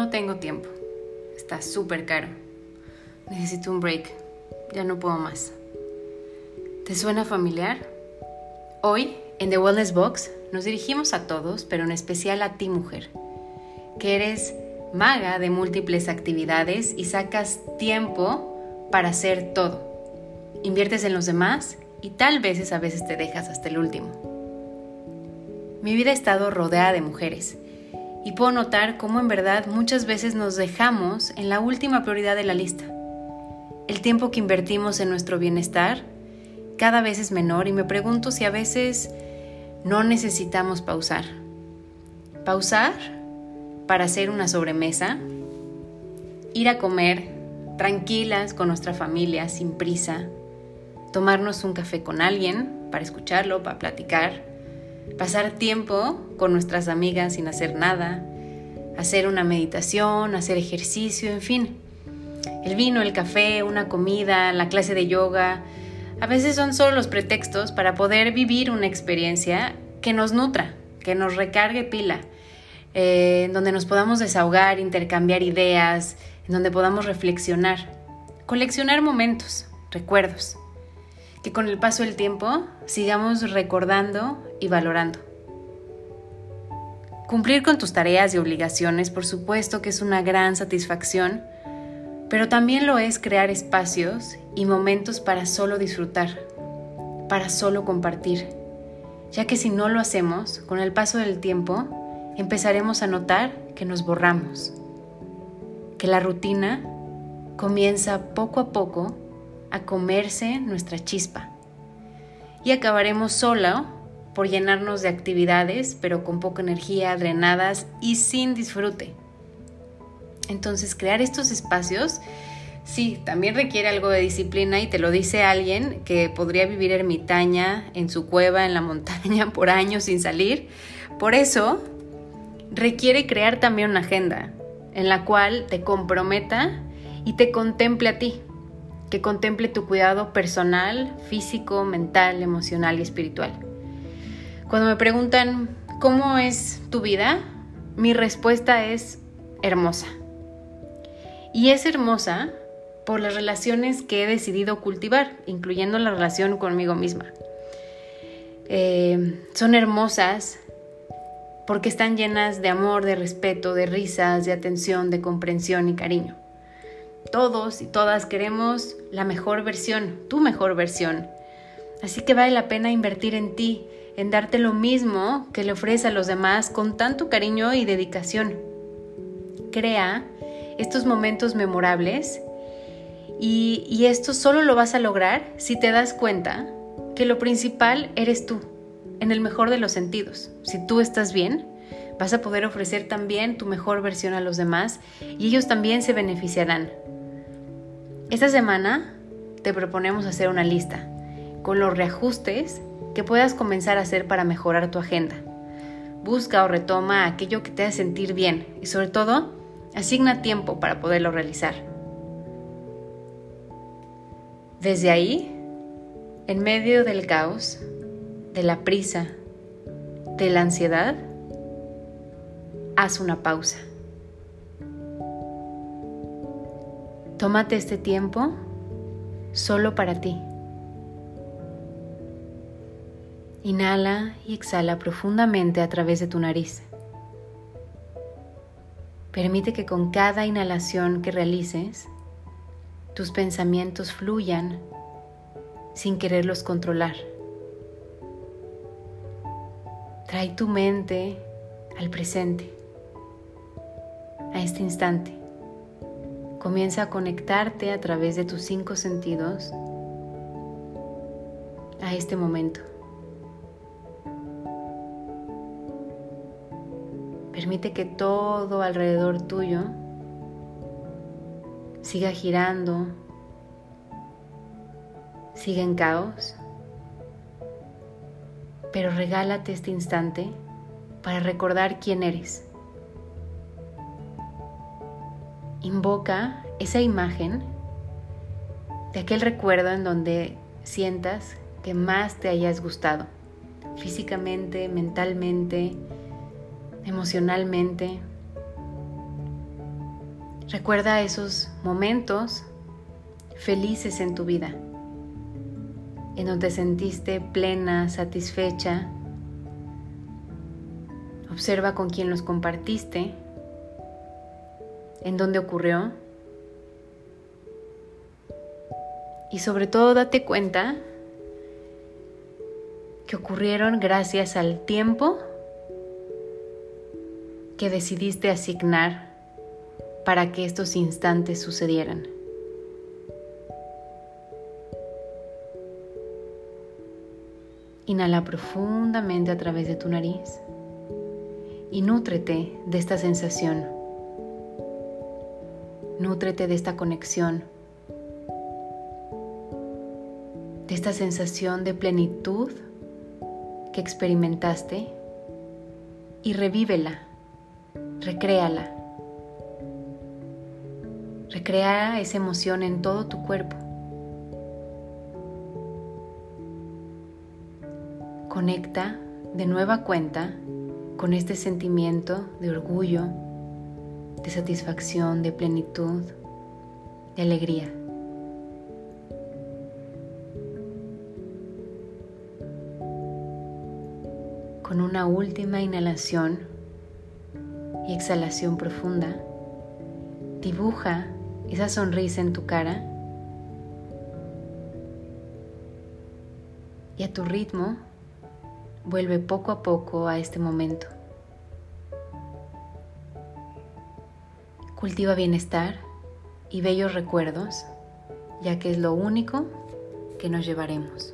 No tengo tiempo. Está súper caro. Necesito un break. Ya no puedo más. ¿Te suena familiar? Hoy, en The Wellness Box, nos dirigimos a todos, pero en especial a ti mujer, que eres maga de múltiples actividades y sacas tiempo para hacer todo. Inviertes en los demás y tal vez a veces te dejas hasta el último. Mi vida ha estado rodeada de mujeres y puedo notar cómo en verdad muchas veces nos dejamos en la última prioridad de la lista. El tiempo que invertimos en nuestro bienestar cada vez es menor y me pregunto si a veces no necesitamos pausar. Pausar para hacer una sobremesa, ir a comer tranquilas con nuestra familia, sin prisa, tomarnos un café con alguien para escucharlo, para platicar, pasar tiempo con nuestras amigas sin hacer nada, hacer una meditación, hacer ejercicio, en fin. El vino, el café, una comida, la clase de yoga, a veces son solo los pretextos para poder vivir una experiencia que nos nutra, que nos recargue pila, eh, donde nos podamos desahogar, intercambiar ideas, en donde podamos reflexionar, coleccionar momentos, recuerdos, que con el paso del tiempo sigamos recordando y valorando. Cumplir con tus tareas y obligaciones, por supuesto que es una gran satisfacción, pero también lo es crear espacios y momentos para solo disfrutar, para solo compartir, ya que si no lo hacemos, con el paso del tiempo, empezaremos a notar que nos borramos, que la rutina comienza poco a poco a comerse nuestra chispa y acabaremos solo por llenarnos de actividades, pero con poca energía, drenadas y sin disfrute. Entonces, crear estos espacios, sí, también requiere algo de disciplina y te lo dice alguien que podría vivir ermitaña en su cueva, en la montaña, por años sin salir. Por eso, requiere crear también una agenda en la cual te comprometa y te contemple a ti, que contemple tu cuidado personal, físico, mental, emocional y espiritual. Cuando me preguntan, ¿cómo es tu vida? Mi respuesta es hermosa. Y es hermosa por las relaciones que he decidido cultivar, incluyendo la relación conmigo misma. Eh, son hermosas porque están llenas de amor, de respeto, de risas, de atención, de comprensión y cariño. Todos y todas queremos la mejor versión, tu mejor versión. Así que vale la pena invertir en ti, en darte lo mismo que le ofrece a los demás con tanto cariño y dedicación. Crea estos momentos memorables y, esto solo lo vas a lograr si te das cuenta que lo principal eres tú, en el mejor de los sentidos. Si tú estás bien, vas a poder ofrecer también tu mejor versión a los demás y ellos también se beneficiarán. Esta semana te proponemos hacer una lista con los reajustes que puedas comenzar a hacer para mejorar tu agenda. Busca o retoma aquello que te haga sentir bien y sobre todo Asigna tiempo para poderlo realizar. Desde ahí, en medio del caos, de la prisa, de la ansiedad, haz una pausa. Tómate este tiempo solo para ti. Inhala y exhala profundamente a través de tu nariz. Permite que con cada inhalación que realices, tus pensamientos fluyan sin quererlos controlar. Trae tu mente al presente, a este instante. Comienza a conectarte a través de tus cinco sentidos a este momento. Permite que todo alrededor tuyo siga girando, siga en caos, pero regálate este instante para recordar quién eres. Invoca esa imagen de aquel recuerdo en donde sientas que más te hayas gustado, físicamente, mentalmente, emocionalmente. Recuerda esos momentos felices en tu vida, en donde te sentiste plena, satisfecha. Observa con quién los compartiste, en dónde ocurrió y sobre todo date cuenta que ocurrieron gracias al tiempo que decidiste asignar para que estos instantes sucedieran. Inhala profundamente a través de tu nariz y nútrete de esta sensación. Nútrete de esta conexión, de esta sensación de plenitud que experimentaste y revívela, recréala. Recrea esa emoción en todo tu cuerpo. Conecta de nueva cuenta con este sentimiento de orgullo, de satisfacción, de plenitud, de alegría. Con una última inhalación y exhalación profunda, dibuja esa sonrisa en tu cara y a tu ritmo vuelve poco a poco a este momento. Cultiva bienestar y bellos recuerdos, ya que es lo único que nos llevaremos.